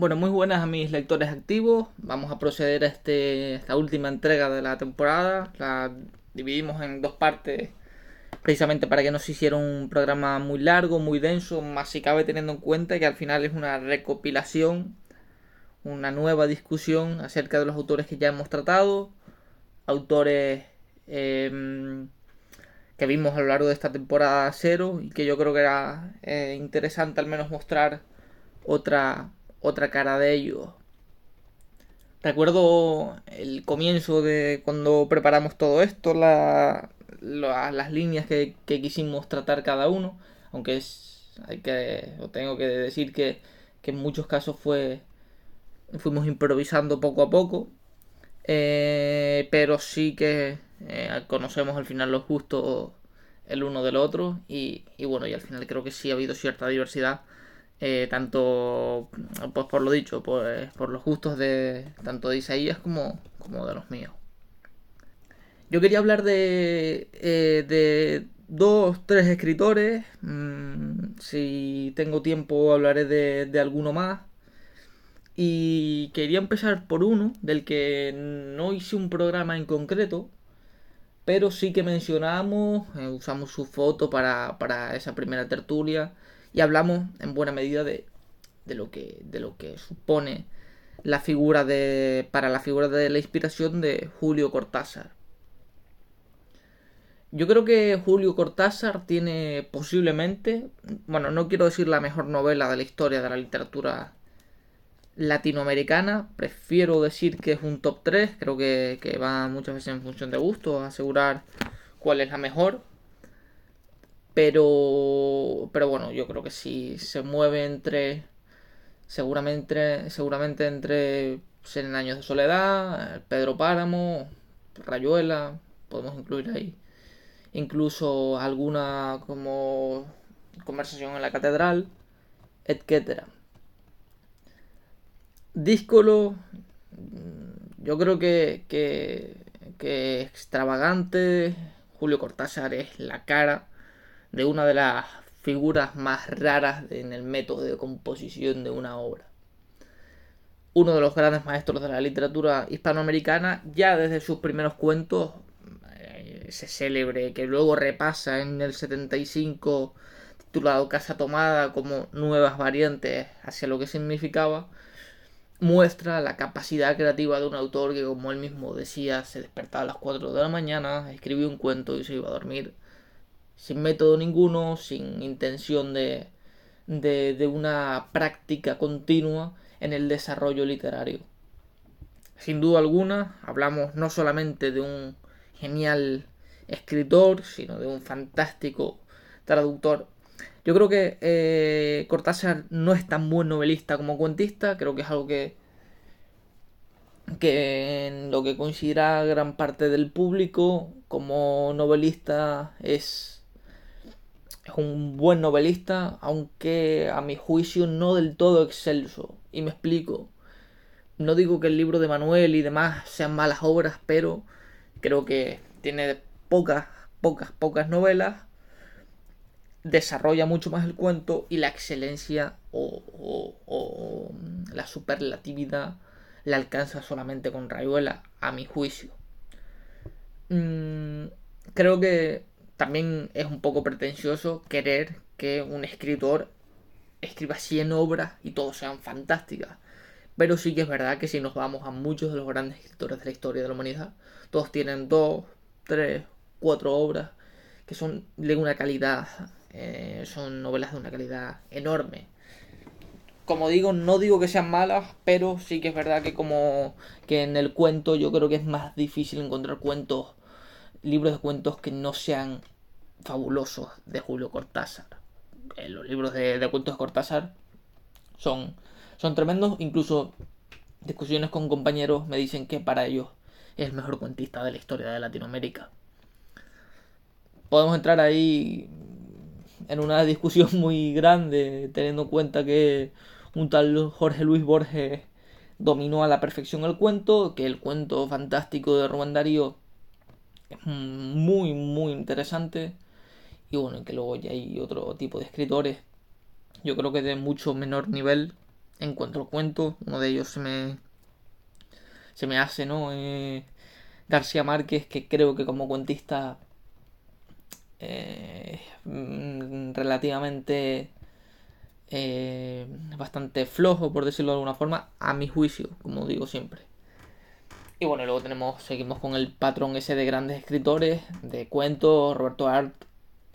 Bueno, muy buenas a mis lectores activos. Vamos a proceder a este, esta última entrega de la temporada. La dividimos en dos partes precisamente para que no se hiciera un programa muy largo, muy denso, más si cabe teniendo en cuenta que al final es una recopilación, una nueva discusión acerca de los autores que ya hemos tratado, autores em, que vimos a lo largo de esta temporada cero y que yo creo que era eh, interesante al menos mostrar otra otra cara de ellos. Recuerdo el comienzo de cuando preparamos todo esto, la, las líneas que, quisimos tratar cada uno, aunque es, hay que, tengo que decir que, en muchos casos fue, fuimos improvisando poco a poco, eh, pero sí que eh, conocemos al final los gustos el uno del otro y, y bueno, y al final creo que sí ha habido cierta diversidad eh, tanto pues por lo dicho, pues, por los gustos de tanto de Isaías como, como de los míos. Yo quería hablar de, eh, de dos, tres escritores. Mm, si tengo tiempo hablaré de, de alguno más. Y quería empezar por uno, del que no hice un programa en concreto, pero sí que mencionamos, eh, usamos su foto para, para esa primera tertulia y hablamos en buena medida de, lo, que, de lo que supone la figura de, para la figura de la inspiración de Julio Cortázar. Yo creo que Julio Cortázar tiene posiblemente, bueno, no quiero decir la mejor novela de la historia de la literatura latinoamericana, prefiero decir que es un top 3, creo que, que va muchas veces en función de gusto, asegurar cuál es la mejor. Pero, pero bueno, yo creo que si se mueve entre, seguramente, seguramente entre Cien años de soledad, Pedro Páramo, Rayuela, podemos incluir ahí. Incluso alguna como conversación en la catedral, etcétera. Díscolo, yo creo que, que, que extravagante. Julio Cortázar es la cara de una de las figuras más raras en el método de composición de una obra. Uno de los grandes maestros de la literatura hispanoamericana, ya desde sus primeros cuentos, eh, ese célebre que luego repasa en el 75 titulado Casa Tomada como nuevas variantes hacia lo que significaba, muestra la capacidad creativa de un autor que, como él mismo decía, se despertaba a las 4 de la mañana, escribió un cuento y se iba a dormir sin método ninguno, sin intención de, de, una práctica continua en el desarrollo literario. Sin duda alguna, hablamos no solamente de un genial escritor, sino de un fantástico traductor. Yo creo que eh, Cortázar no es tan buen novelista como cuentista, creo que es algo que, que en lo que considera gran parte del público como novelista es es un buen novelista, aunque a mi juicio no del todo excelso. Y me explico. No digo que el libro de Manuel y demás sean malas obras, pero creo que tiene pocas, pocas, pocas novelas. Desarrolla mucho más el cuento y la excelencia o, o la superlatividad la alcanza solamente con Rayuela, a mi juicio. Mm, creo que también es un poco pretencioso querer que un escritor escriba 100 obras y todas sean fantásticas. Pero sí que es verdad que si nos vamos a muchos de los grandes escritores de la historia de la humanidad, todos tienen dos, tres, cuatro obras que son de una calidad, eh, son novelas de una calidad enorme. Como digo, no digo que sean malas, pero sí que es verdad que como que en el cuento yo creo que es más difícil encontrar cuentos libros de cuentos que no sean fabulosos de Julio Cortázar. Eh, los libros de, cuentos de Cortázar son, son tremendos, incluso discusiones con compañeros me dicen que para ellos es el mejor cuentista de la historia de Latinoamérica. Podemos entrar ahí en una discusión muy grande, teniendo en cuenta que un tal Jorge Luis Borges dominó a la perfección el cuento, que el cuento fantástico de Rubén Darío es muy, muy interesante. Y bueno, que luego ya hay otro tipo de escritores, yo creo que de mucho menor nivel, encuentro cuentos. Uno de ellos se me, se me hace, ¿no? Eh, García Márquez, que creo que como cuentista eh, relativamente eh, bastante flojo, por decirlo de alguna forma, a mi juicio, como digo siempre. Y bueno, luego tenemos, seguimos con el patrón ese de grandes escritores, de cuentos, Roberto Art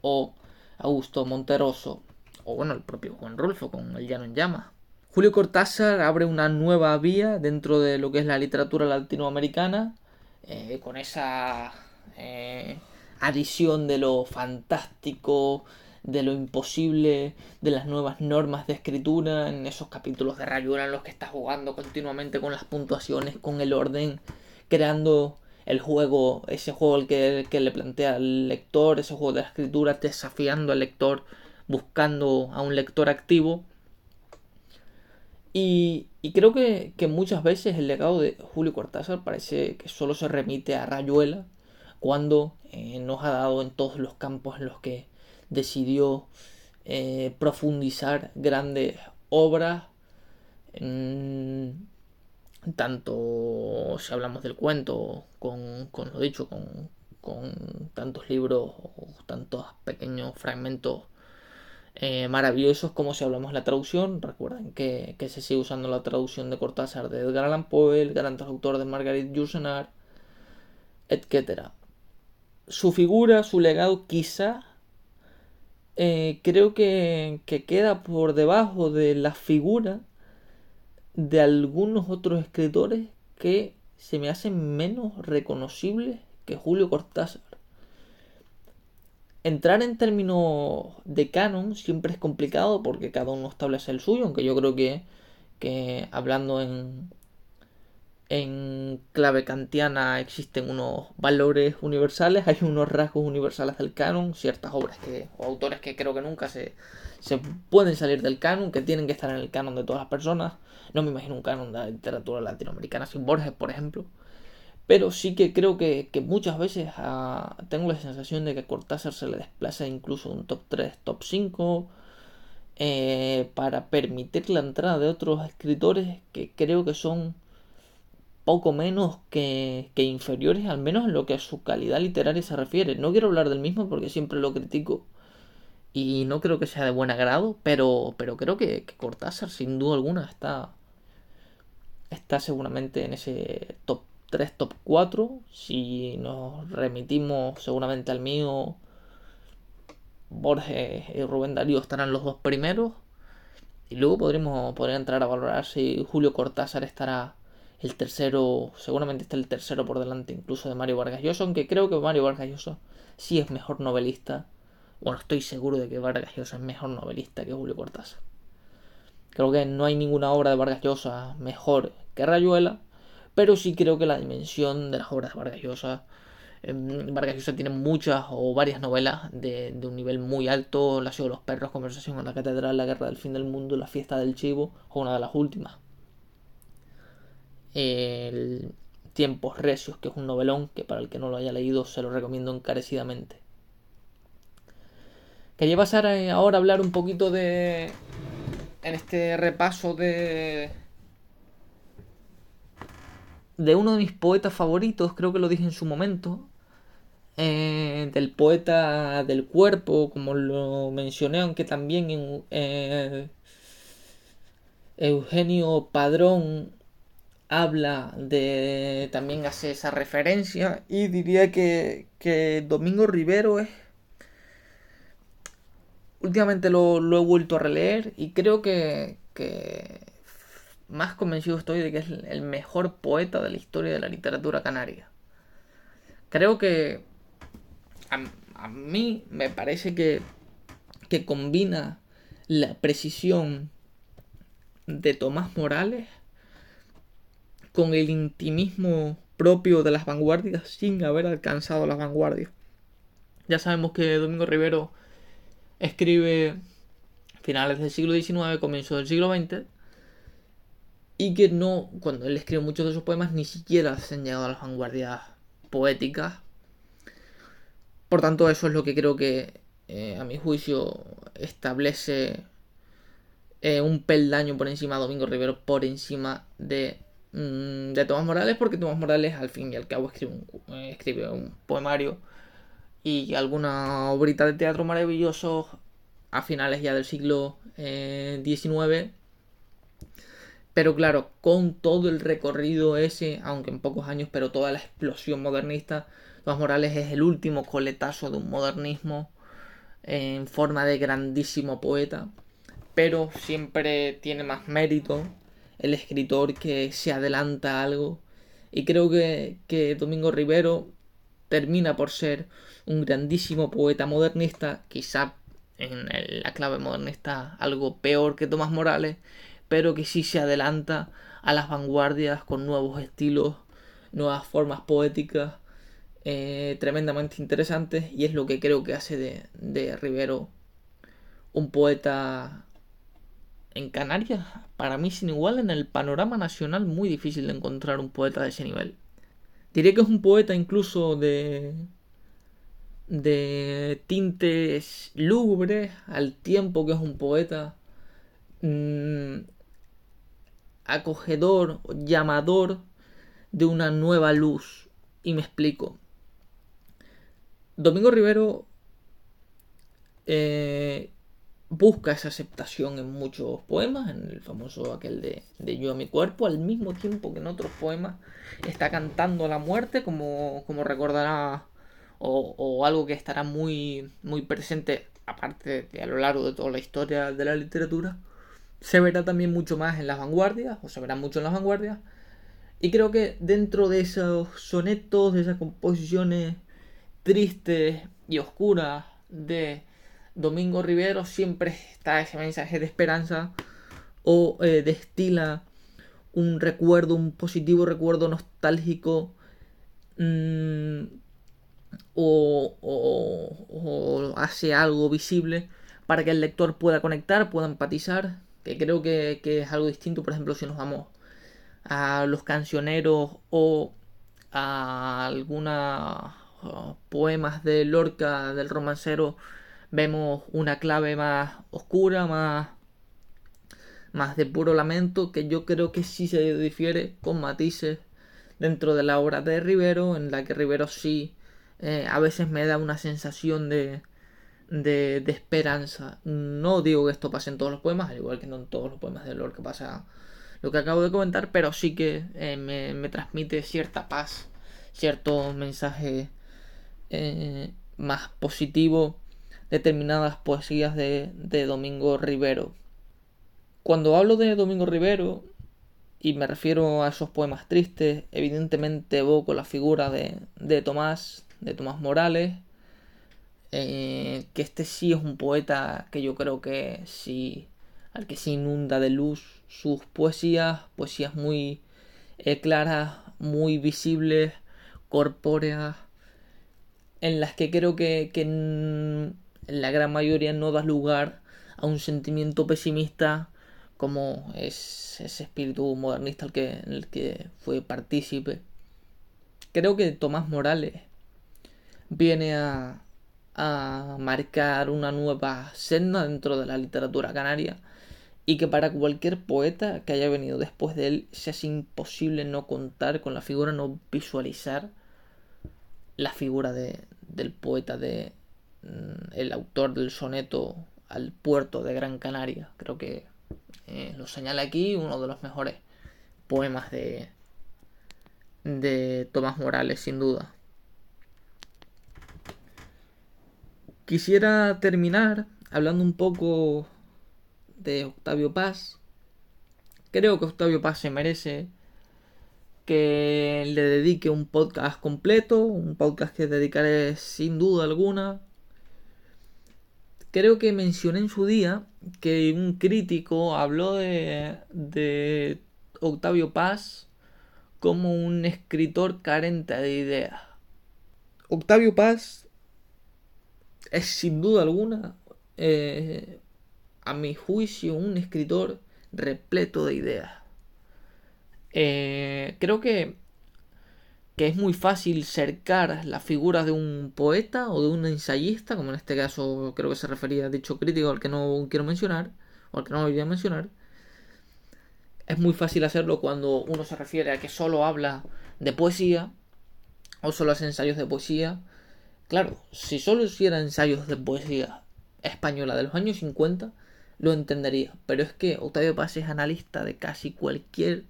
o Augusto Monteroso, o bueno, el propio Juan Rulfo con El Llano en Llamas. Julio Cortázar abre una nueva vía dentro de lo que es la literatura latinoamericana, eh, con esa eh, adición de lo fantástico, de lo imposible, de las nuevas normas de escritura, en esos capítulos de Rayuela en los que está jugando continuamente con las puntuaciones, con el orden, creando el juego, ese juego que, que le plantea al lector, ese juego de la escritura, desafiando al lector, buscando a un lector activo. Y, y creo que, que, muchas veces el legado de Julio Cortázar parece que solo se remite a Rayuela, cuando eh, nos ha dado en todos los campos en los que decidió eh, profundizar grandes obras, tanto si hablamos del cuento, con, con lo dicho, con, con, tantos libros o tantos pequeños fragmentos eh, maravillosos como si hablamos la traducción. Recuerden que, que, se sigue usando la traducción de Cortázar de Edgar Allan Poe, el gran traductor de Margaret Yourcenar, etc. Su figura, su legado quizá eh, creo que, queda por debajo de la figura de algunos otros escritores que se me hacen menos reconocibles que Julio Cortázar. Entrar en términos de canon siempre es complicado porque cada uno establece el suyo, aunque yo creo que, que hablando en, en clave kantiana existen unos valores universales, hay unos rasgos universales del canon, ciertas obras que, o autores que creo que nunca se, se pueden salir del canon, que tienen que estar en el canon de todas las personas. No me imagino un canon de la literatura latinoamericana sin Borges, por ejemplo. Pero sí que creo que, que muchas veces ah, tengo la sensación de que a Cortázar se le desplaza incluso un top 3, top 5, eh, para permitir la entrada de otros escritores que creo que son poco menos que, inferiores, al menos en lo que a su calidad literaria se refiere. No quiero hablar del mismo porque siempre lo critico y no creo que sea de buen agrado, pero, pero creo que, Cortázar sin duda alguna está, está seguramente en ese top 3, top 4. Si nos remitimos seguramente al mío, Borges y Rubén Darío estarán los dos primeros. Y luego podremos podría entrar a valorar si Julio Cortázar estará el tercero, seguramente está el tercero por delante incluso de Mario Vargas Llosa, aunque creo que Mario Vargas Llosa sí es mejor novelista. Bueno, estoy seguro de que Vargas Llosa es mejor novelista que Julio Cortázar. Creo que no hay ninguna obra de Vargas Llosa mejor que Rayuela, pero sí creo que la dimensión de las obras de Vargas Llosa em, Vargas Llosa tiene muchas o varias novelas de, de, un nivel muy alto, La ciudad de los perros, Conversación en la catedral, La guerra del fin del mundo, La fiesta del chivo, o una de las últimas, el Tiempos Recios, que es un novelón que para el que no lo haya leído se lo recomiendo encarecidamente. Quería pasar ahora a hablar un poquito de. en este repaso de. de uno de mis poetas favoritos, creo que lo dije en su momento. Eh, del poeta del cuerpo, como lo mencioné, aunque también en, eh, Eugenio Padrón habla de. también hace esa referencia. Y diría que, que Domingo Rivero es. Últimamente lo, lo, he vuelto a releer y creo que, que más convencido estoy de que es el mejor poeta de la historia de la literatura canaria. Creo que a, a mí me parece que, que combina la precisión de Tomás Morales con el intimismo propio de las vanguardias sin haber alcanzado las vanguardias. Ya sabemos que Domingo Rivero escribe finales del siglo XIX, comienzo del siglo XX, y que no, cuando él escribe muchos de sus poemas, ni siquiera se han llegado a las vanguardias poéticas. Por tanto, eso es lo que creo que, eh, a mi juicio, establece eh, un peldaño por encima de Domingo Rivero, por encima de, mm, de Tomás Morales, porque Tomás Morales al fin y al cabo escribe un, eh, un poemario y alguna obrita de teatro maravilloso a finales ya del siglo XIX. Eh, pero claro, con todo el recorrido ese, aunque en pocos años, pero toda la explosión modernista, Tomás Morales es el último coletazo de un modernismo en forma de grandísimo poeta, pero siempre tiene más mérito el escritor que se adelanta a algo. Y creo que, que Domingo Rivero termina por ser un grandísimo poeta modernista, quizá en la clave modernista algo peor que Tomás Morales, pero que sí se adelanta a las vanguardias con nuevos estilos, nuevas formas poéticas eh, tremendamente interesantes y es lo que creo que hace de, de Rivero un poeta en Canarias, para mí sin igual en el panorama nacional muy difícil de encontrar un poeta de ese nivel. Diré que es un poeta incluso de de tintes lúgubres al tiempo que es un poeta mmm, acogedor, llamador de una nueva luz. Y me explico. Domingo Rivero eh, busca esa aceptación en muchos poemas, en el famoso aquel de, Yo a mi cuerpo, al mismo tiempo que en otros poemas está cantando la muerte, como, como recordará, o, o, algo que estará muy, muy presente, aparte de a lo largo de toda la historia de la literatura, se verá también mucho más en las vanguardias, o se verá mucho en las vanguardias, y creo que dentro de esos sonetos, de esas composiciones tristes y oscuras de Domingo Rivero siempre está ese mensaje de esperanza o eh, destila un recuerdo, un positivo recuerdo nostálgico mmm, o, o, o, hace algo visible para que el lector pueda conectar, pueda empatizar, que creo que, que es algo distinto, por ejemplo, si nos vamos a los cancioneros o a alguna poemas de Lorca, del romancero, vemos una clave más oscura, más, más de puro lamento, que yo creo que sí se difiere con matices dentro de la obra de Rivero, en la que Rivero sí eh, a veces me da una sensación de, de, esperanza. No digo que esto pase en todos los poemas, al igual que no en todos los poemas de Lorca pasa lo que acabo de comentar, pero sí que eh, me, me transmite cierta paz, cierto mensaje eh, más positivo determinadas poesías de, de, Domingo Rivero. Cuando hablo de Domingo Rivero y me refiero a esos poemas tristes, evidentemente evoco la figura de, de Tomás, de Tomás Morales, eh, que este sí es un poeta que yo creo que sí, al que se inunda de luz sus poesías, poesías muy eh, claras, muy visibles, corpóreas, en las que creo que, que en la gran mayoría no da lugar a un sentimiento pesimista como es ese espíritu modernista al que, el que fue partícipe. Creo que Tomás Morales viene a, a marcar una nueva senda dentro de la literatura canaria y que para cualquier poeta que haya venido después de él se es imposible no contar con la figura, no visualizar la figura de, del poeta, de el autor del soneto al puerto de Gran Canaria. Creo que eh, lo señala aquí uno de los mejores poemas de, de Tomás Morales, sin duda. Quisiera terminar hablando un poco de Octavio Paz. Creo que Octavio Paz se merece que le dedique un podcast completo, un podcast que dedicaré sin duda alguna. Creo que mencioné en su día que un crítico habló de, de Octavio Paz como un escritor carente de ideas. Octavio Paz es sin duda alguna, eh, a mi juicio, un escritor repleto de ideas. Eh, creo que, que es muy fácil cercar la figura de un poeta o de un ensayista, como en este caso creo que se refería a dicho crítico al que no quiero mencionar, o al que no voy a mencionar, es muy fácil hacerlo cuando uno se refiere a que solo habla de poesía o solo hace ensayos de poesía. Claro, si solo hiciera ensayos de poesía española de los años 50, lo entendería. Pero es que Octavio Paz es analista de casi cualquier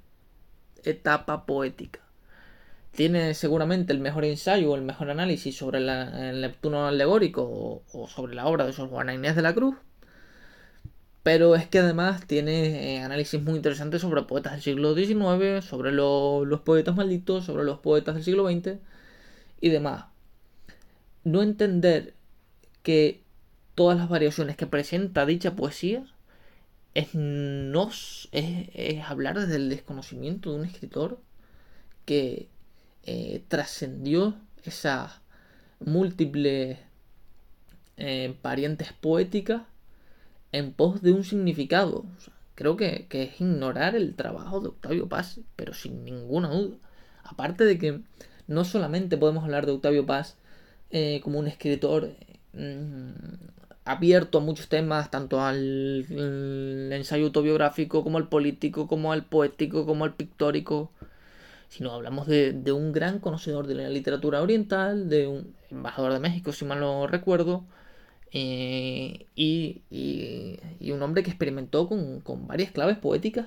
etapa poética. Tiene seguramente el mejor ensayo o el mejor análisis sobre el Neptuno alegórico o, sobre la obra de Sor Juana Inés de la Cruz. Pero es que además tiene eh, análisis muy interesantes sobre poetas del siglo XIX, sobre los poetas malditos, sobre los poetas del siglo XX y demás. No entender que todas las variaciones que presenta dicha poesía es, no, es, hablar desde el desconocimiento de un escritor que eh, trascendió esas múltiples eh, parientes poéticas en pos de un significado. creo que, que, es ignorar el trabajo de Octavio Paz, pero sin ninguna duda. Aparte de que no solamente podemos hablar de Octavio Paz eh, como un escritor mm, abierto a muchos temas, tanto al, ensayo autobiográfico como al político, como al poético, como al pictórico, sino hablamos de, un gran conocedor de la literatura oriental, de un embajador de México, si mal no recuerdo, eh, y, un hombre que experimentó con, varias claves poéticas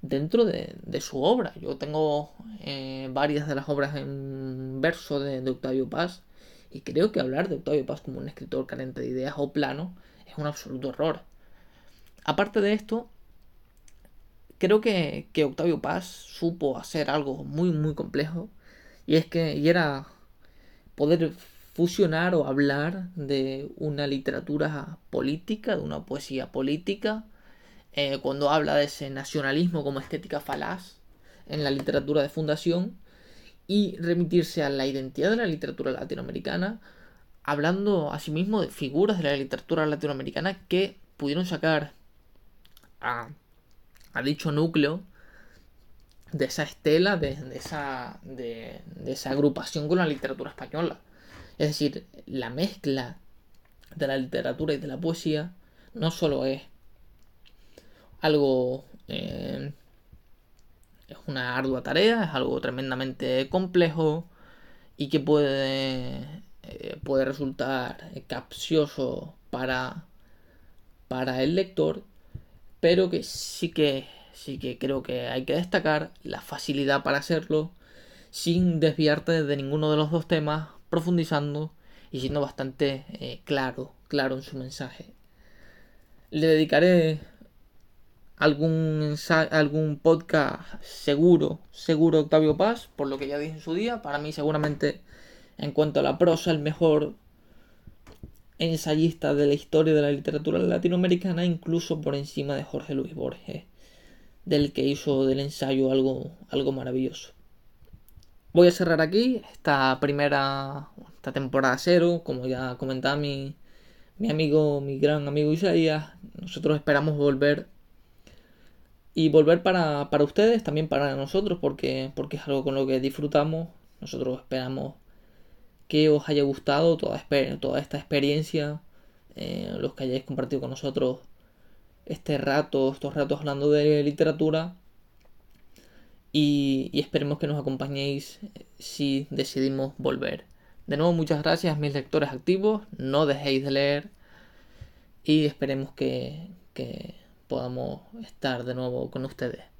dentro de, su obra. Yo tengo eh, varias de las obras en verso de, de Octavio Paz y creo que hablar de Octavio Paz como un escritor carente de ideas o plano es un absoluto error. Aparte de esto, creo que, Octavio Paz supo hacer algo muy muy complejo y es que y era poder fusionar o hablar de una literatura política, de una poesía política, eh, cuando habla de ese nacionalismo como estética falaz en la literatura de fundación y remitirse a la identidad de la literatura latinoamericana, hablando asimismo de figuras de la literatura latinoamericana que pudieron sacar a, dicho núcleo de esa estela, de, esa, de, esa agrupación con la literatura española. Es decir, la mezcla de la literatura y de la poesía no solo es algo eh, es una ardua tarea, es algo tremendamente complejo y que puede, eh, puede resultar capcioso para, para el lector, pero que sí que sí que creo que hay que destacar la facilidad para hacerlo sin desviarte de ninguno de los dos temas, profundizando y siendo bastante eh, claro, claro en su mensaje. Le dedicaré algún, algún podcast seguro, seguro Octavio Paz, por lo que ya dije en su día. Para mí seguramente en cuanto a la prosa, el mejor ensayista de la historia de la literatura latinoamericana, incluso por encima de Jorge Luis Borges, del que hizo del ensayo algo, algo maravilloso. Voy a cerrar aquí esta primera, esta temporada cero, como ya comentaba mi, mi amigo, mi gran amigo Isaías, nosotros esperamos volver y volver para, ustedes, también para nosotros, porque, porque es algo con lo que disfrutamos. Nosotros esperamos que os haya gustado toda, esta experiencia, eh, los que hayáis compartido con nosotros este rato, estos ratos hablando de literatura. Y, y, esperemos que nos acompañéis si decidimos volver. De nuevo, muchas gracias mis lectores activos. No dejéis de leer. Y esperemos que, que podamos estar de nuevo con ustedes.